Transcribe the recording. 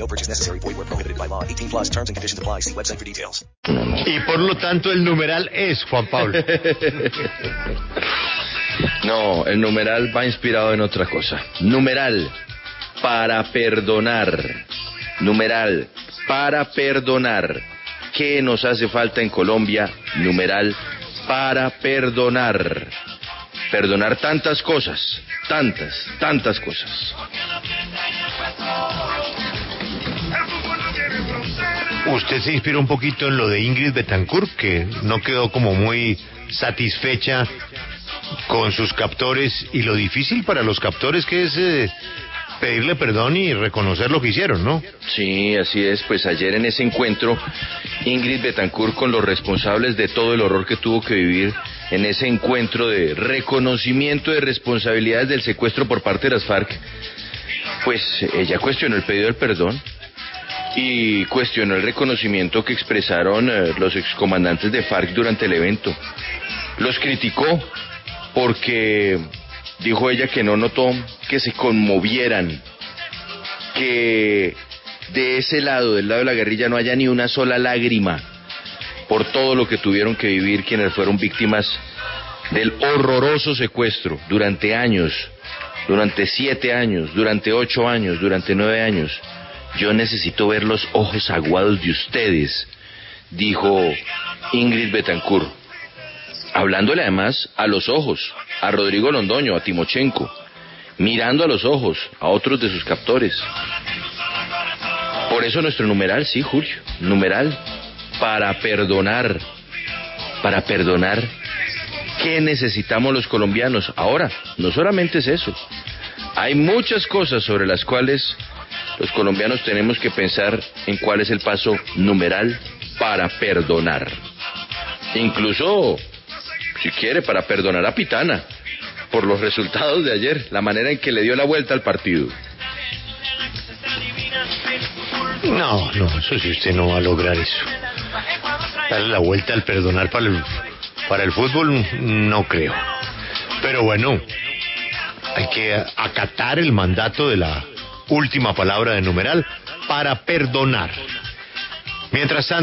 No purchase necessary. Void where prohibited by law. 18 plus. Terms and conditions apply. See website for details. Y por lo tanto el numeral es Juan Pablo. No, el numeral va inspirado en otra cosa. Numeral para perdonar. Numeral para perdonar. ¿Qué nos hace falta en Colombia? Numeral para perdonar. Perdonar tantas cosas, tantas, tantas cosas. Usted se inspiró un poquito en lo de Ingrid Betancourt, que no quedó como muy satisfecha con sus captores y lo difícil para los captores que es eh, pedirle perdón y reconocer lo que hicieron, ¿no? Sí, así es. Pues ayer en ese encuentro, Ingrid Betancourt con los responsables de todo el horror que tuvo que vivir en ese encuentro de reconocimiento de responsabilidades del secuestro por parte de las FARC, pues ella cuestionó el pedido del perdón y cuestionó el reconocimiento que expresaron eh, los excomandantes de FARC durante el evento. Los criticó porque dijo ella que no notó que se conmovieran, que de ese lado, del lado de la guerrilla, no haya ni una sola lágrima por todo lo que tuvieron que vivir quienes fueron víctimas del horroroso secuestro durante años, durante siete años, durante ocho años, durante nueve años. Yo necesito ver los ojos aguados de ustedes, dijo Ingrid Betancourt, hablándole además a los ojos, a Rodrigo Londoño, a Timochenko, mirando a los ojos a otros de sus captores. Por eso nuestro numeral, sí, Julio, numeral, para perdonar, para perdonar. ¿Qué necesitamos los colombianos? Ahora, no solamente es eso. Hay muchas cosas sobre las cuales los colombianos tenemos que pensar en cuál es el paso numeral para perdonar. Incluso, si quiere, para perdonar a Pitana por los resultados de ayer, la manera en que le dio la vuelta al partido. No, no, eso sí usted no va a lograr eso. Darle la vuelta al perdonar para el, para el fútbol, no creo. Pero bueno, hay que acatar el mandato de la última palabra de numeral para perdonar. Mientras tanto,